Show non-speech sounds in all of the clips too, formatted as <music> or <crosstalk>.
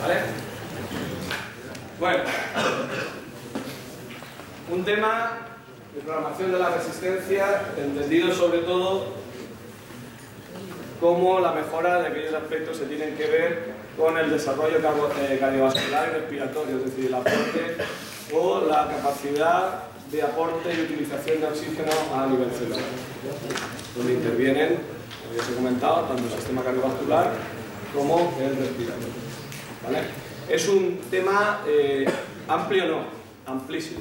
¿Vale? Bueno, un tema de programación de la resistencia, entendido sobre todo como la mejora de aquellos aspectos que tienen que ver con el desarrollo eh, cardiovascular y respiratorio, es decir, el aporte o la capacidad de aporte y utilización de oxígeno a nivel celular, donde intervienen, como ya os he comentado, tanto el sistema cardiovascular como el respiratorio. Es un tema eh, amplio, no, amplísimo.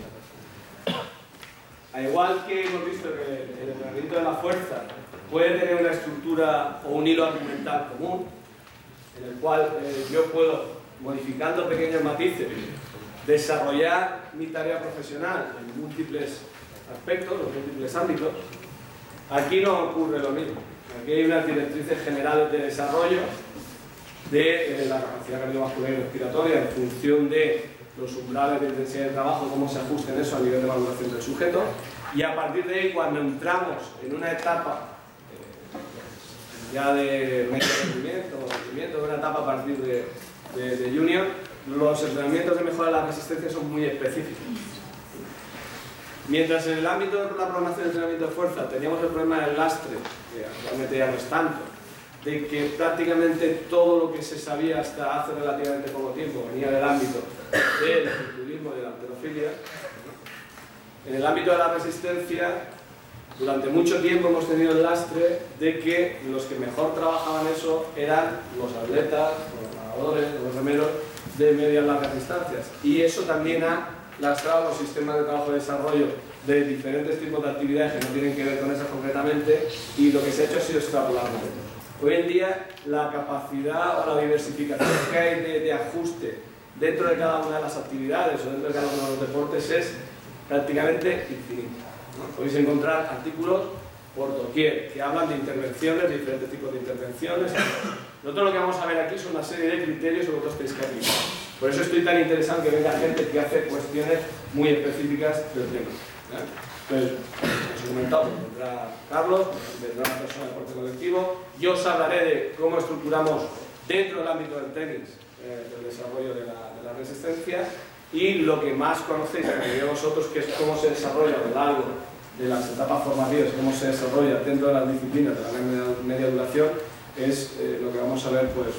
Al igual que hemos visto que el entrenamiento de la fuerza puede tener una estructura o un hilo argumental común, en el cual eh, yo puedo, modificando pequeños matices, desarrollar mi tarea profesional en múltiples aspectos, en múltiples ámbitos, aquí no ocurre lo mismo. Aquí hay unas directrices generales de desarrollo de eh, la capacidad cardiovascular y respiratoria en función de los umbrales de intensidad de trabajo, cómo se ajusten eso a nivel de valoración del sujeto. Y a partir de ahí, cuando entramos en una etapa eh, ya de medio rendimiento rendimiento, una etapa a partir de, de- de junior, los entrenamientos de mejora de la resistencia son muy específicos. Mientras en el ámbito de la programación de entrenamiento de fuerza teníamos el problema del lastre, que actualmente ya no es tanto, de que prácticamente todo lo que se sabía hasta hace relativamente poco tiempo venía del ámbito del culturismo y de la alterofilia. En el ámbito de la resistencia, durante mucho tiempo hemos tenido el lastre de que los que mejor trabajaban eso eran los atletas, los nadadores, los remeros de medias largas distancias. Y eso también ha lastrado los sistemas de trabajo y desarrollo de diferentes tipos de actividades que no tienen que ver con esas concretamente y lo que se ha hecho ha sido extrapolarlo. Hoy en día la capacidad o la diversificación que hay de, de ajuste dentro de cada una de las actividades o dentro de cada uno de los deportes es prácticamente infinita. Podéis encontrar artículos por doquier que hablan de intervenciones, de diferentes tipos de intervenciones. Nosotros lo que vamos a ver aquí son una serie de criterios que vosotros tenéis que aplicar. Por eso estoy tan interesado que venga gente que hace cuestiones muy específicas del tema. ¿eh? Entonces, os he comentado, vendrá Carlos, vendrá una persona del deporte colectivo. Yo os hablaré de cómo estructuramos dentro del ámbito del tenis eh, el desarrollo de la, de resistencia y lo que más conocéis mayoría de vosotros, que es cómo se desarrolla a lo largo de las etapas formativas, cómo se desarrolla dentro de las disciplinas de la media, duración, es eh, lo que vamos a ver pues,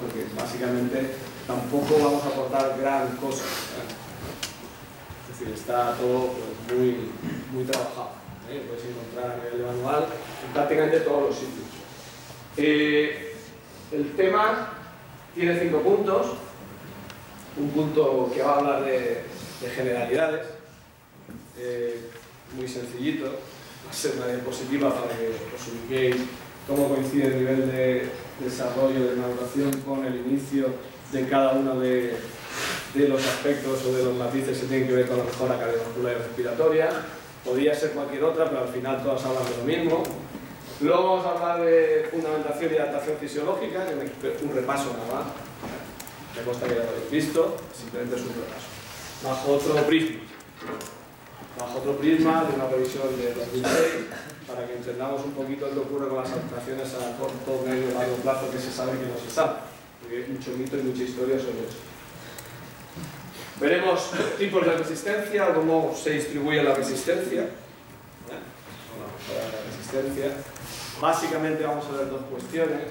porque básicamente tampoco vamos a aportar gran cosa. ¿eh? Es decir, está todo pues, muy, muy trabajado. ¿eh? Podéis encontrar a nivel de manual en prácticamente todos los sitios. Eh, el tema tiene cinco puntos. Un punto que va a hablar de, de generalidades, muy sencillito. Va a ser una diapositiva para que os ubiquéis cómo coincide el nivel de desarrollo de maduración con el inicio de cada uno de, de los aspectos o de los matices que tienen que ver con la mejora cardiovascular y respiratoria. Podría ser cualquier otra, pero al final todas hablan de lo mismo. Luego vamos a hablar de fundamentación y adaptación fisiológica, un repaso nada más. Me consta que ya lo habéis visto, simplemente es un repaso. Bajo otro prisma. Bajo otro prisma de una revisión de 2006, para que entendamos un poquito que ocurre con las adaptaciones a corto, medio largo plazo que se sabe y que no se sabe. Porque hay mucho mito y mucha historia sobre eso. Veremos tipos de resistencia, cómo se distribuye la resistencia. ¿eh? la resistencia. Básicamente vamos a ver dos cuestiones,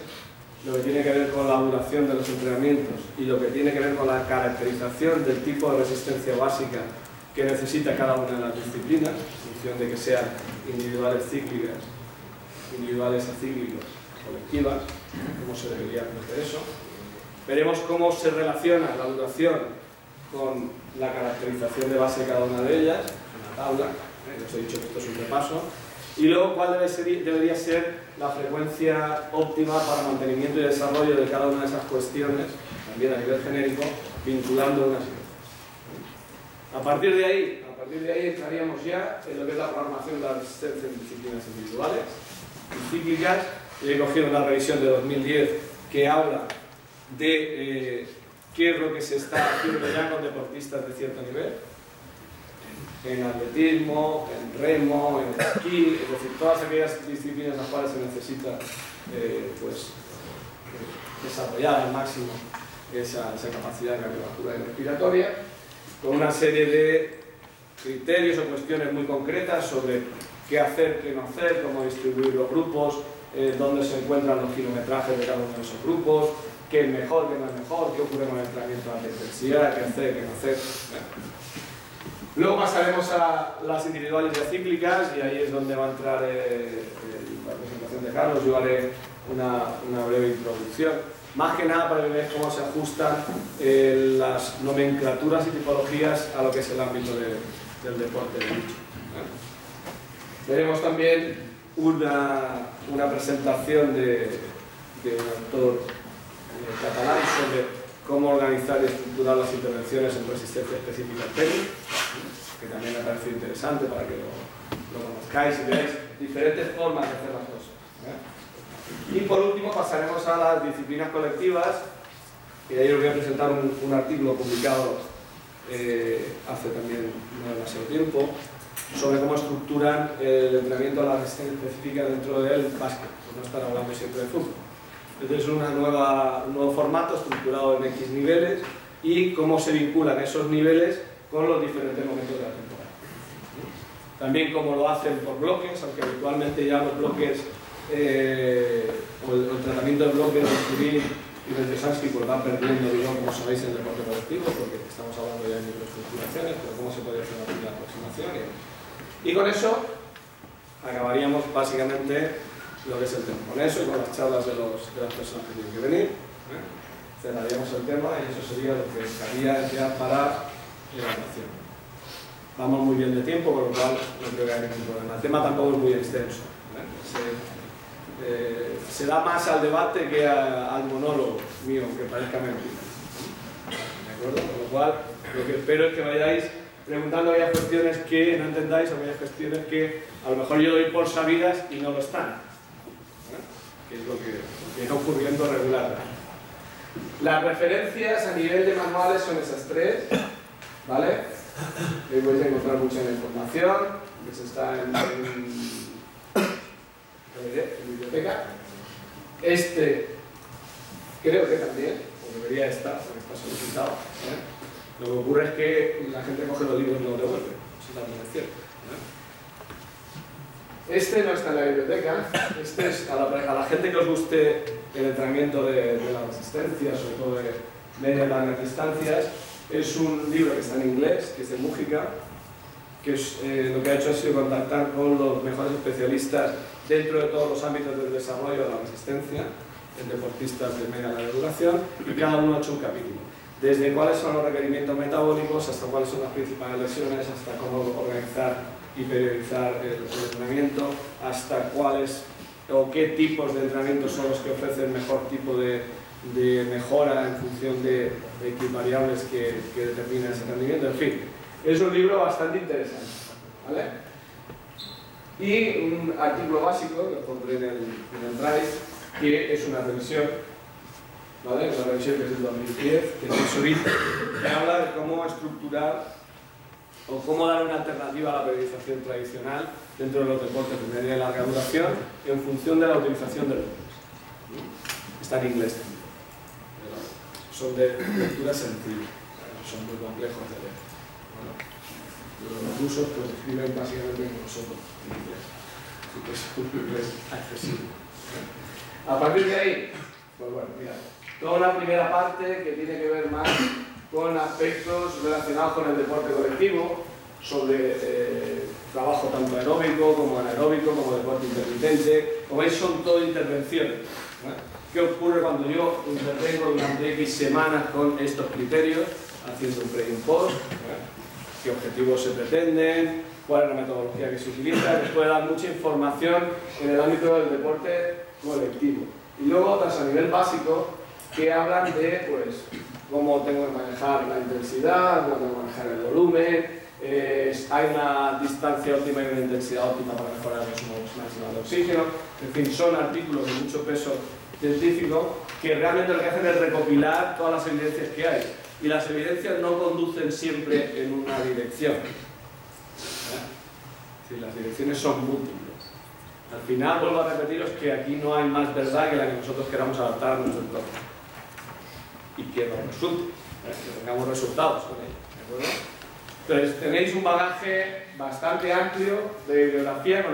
lo que tiene que ver con la duración de los entrenamientos y lo que tiene que ver con la caracterización del tipo de resistencia básica que necesita cada una de las disciplinas, en función de que sean individuales cíclicas, individuales acíclicas, colectivas, cómo se debería hacer eso. Veremos cómo se relaciona la duración con la caracterización de base de cada una de ellas, en la tabla, ¿eh? os he dicho que esto es un repaso, y luego cuál debería ser la frecuencia óptima para mantenimiento y desarrollo de cada una de esas cuestiones, también a nivel genérico, vinculando unas. A partir de ahí, a partir de ahí entraríamos ya en lo que es la programación de la resistencia en disciplinas individuales y cíclicas. He cogido una revisión de 2010 que habla de eh, qué es lo que se está haciendo ya con deportistas de cierto nivel. en atletismo, en remo, en esquí, es decir, todas aquellas disciplinas en las cuales se necesita eh, pues, desarrollar al máximo esa, capacidad cardiovascular y respiratoria, con una serie de criterios o cuestiones muy concretas sobre qué hacer, qué no hacer, cómo distribuir los grupos, eh, dónde se encuentran los kilometrajes de cada uno de esos grupos, qué es mejor, qué no es mejor, qué ocurre con el entrenamiento de alta intensidad, qué hacer, qué no hacer. Luego pasaremos a las individuales y cíclicas y ahí es donde va a entrar eh, la presentación de Carlos. Yo haré una, una breve introducción más que nada para que veáis cómo se ajustan eh, las nomenclaturas y tipologías a lo que es el ámbito del deporte de lucha. Veremos también una, una presentación de, un autor eh, catalán sobre cómo organizar y estructurar las intervenciones en resistencia específica al tenis, que también me parece interesante para que lo conozcáis y veáis diferentes formas de hacer las cosas. Y por último pasaremos a las disciplinas colectivas, y ahí os voy a presentar un, artículo publicado eh, hace también no demasiado tiempo, sobre cómo estructuran el entrenamiento a la resistencia específica dentro del básquet, por no estar hablando siempre de fútbol. Entonces es un nuevo formato estructurado en X niveles y cómo se vinculan esos niveles con los diferentes momentos de la temporada. También cómo lo hacen por bloques, aunque habitualmente ya los bloques eh, el, tratamiento de bloques de Turín y de Tesansky pues va perdiendo, digamos, como sabéis, el deporte colectivo, porque estamos hablando ya de microestructuraciones, pero cómo se puede hacer una primera aproximación. Y, con eso acabaríamos básicamente lo que es el tema. Con eso y con las charlas de, los, de las personas que tienen que venir, ¿eh? cerraríamos el tema y eso sería lo que estaría ya para la evaluación. Vamos muy bien de tiempo, con lo cual no creo que haya ningún problema. El tema tampoco es muy extenso. ¿eh? Eh, se da más al debate que al monólogo mío, que parezca mentira. ¿De acuerdo? Con lo cual, lo que espero es que vayáis preguntando aquellas cuestiones que no entendáis o aquellas cuestiones que a lo mejor yo doy por sabidas y no lo están. ¿eh? Que es lo que viene ocurriendo regularmente. Las referencias a nivel de manuales son esas tres, ¿vale? Ahí a encontrar mucha información, que se está en en biblioteca. Este creo que también, o debería estar, porque está solicitado. ¿eh? Lo que ocurre es que la gente coge los libros y no los devuelve. Eso es cierto. ¿eh? Este no está en la biblioteca. Este es a la, gente que os guste el entrenamiento de, de la resistencia, sobre todo de media y largas distancias. Es un libro que está en inglés, que es de Mújica, que eh, lo que ha hecho ha sido contactar con los mejores especialistas dentro de todos los ámbitos del desarrollo de la resistencia en deportistas de media larga duración y cada uno ha hecho un capítulo. Desde cuáles son los requerimientos metabólicos hasta cuáles son las principales lesiones, hasta cómo organizar y periodizar el, entrenamiento, hasta cuáles o qué tipos de entrenamiento son los que ofrecen mejor tipo de, de mejora en función de, de variables que, que determinan ese rendimiento. En fin, es un libro bastante interesante. ¿vale? y un artículo básico que pondré en el, en el Drive, que es una revisión, ¿vale? una revisión que es del 2010, que es el que habla de cómo estructurar o cómo dar una alternativa a la periodización tradicional dentro de los deportes de media y larga duración en función de la utilización de los Está en inglés también. Son de lectura sencilla, son muy complejos de leer. Los rusos pues escriben básicamente como nosotros. Así que <laughs> es accesible. A partir de ahí, pues bueno, mira, toda una primera parte que tiene que ver más con aspectos relacionados con el deporte colectivo, sobre eh, trabajo tanto aeróbico como anaeróbico, como deporte intermitente. Como veis, son todo intervenciones. ¿Qué ocurre cuando yo intervengo durante X semanas con estos criterios, haciendo un pre y un post? Qué objetivos se pretenden, cuál es la metodología que se utiliza, les puede dar mucha información en el ámbito del deporte colectivo. Y luego otras a nivel básico que hablan de pues, cómo tengo que manejar la intensidad, cómo tengo que manejar el volumen, eh, hay una distancia óptima y una intensidad óptima para mejorar los máximos de oxígeno. En fin, son artículos de mucho peso científico que realmente lo que hacen es recopilar todas las evidencias que hay y las evidencias no conducen siempre en una dirección. Si las direcciones son múltiples. Al final, vuelvo a repetiros que aquí no hay más verdad que la que nosotros queramos adaptar a nuestro entorno. Y que nos resulte, ¿eh? que tengamos resultados con ello. Entonces, tenéis un bagaje bastante amplio de bibliografía con el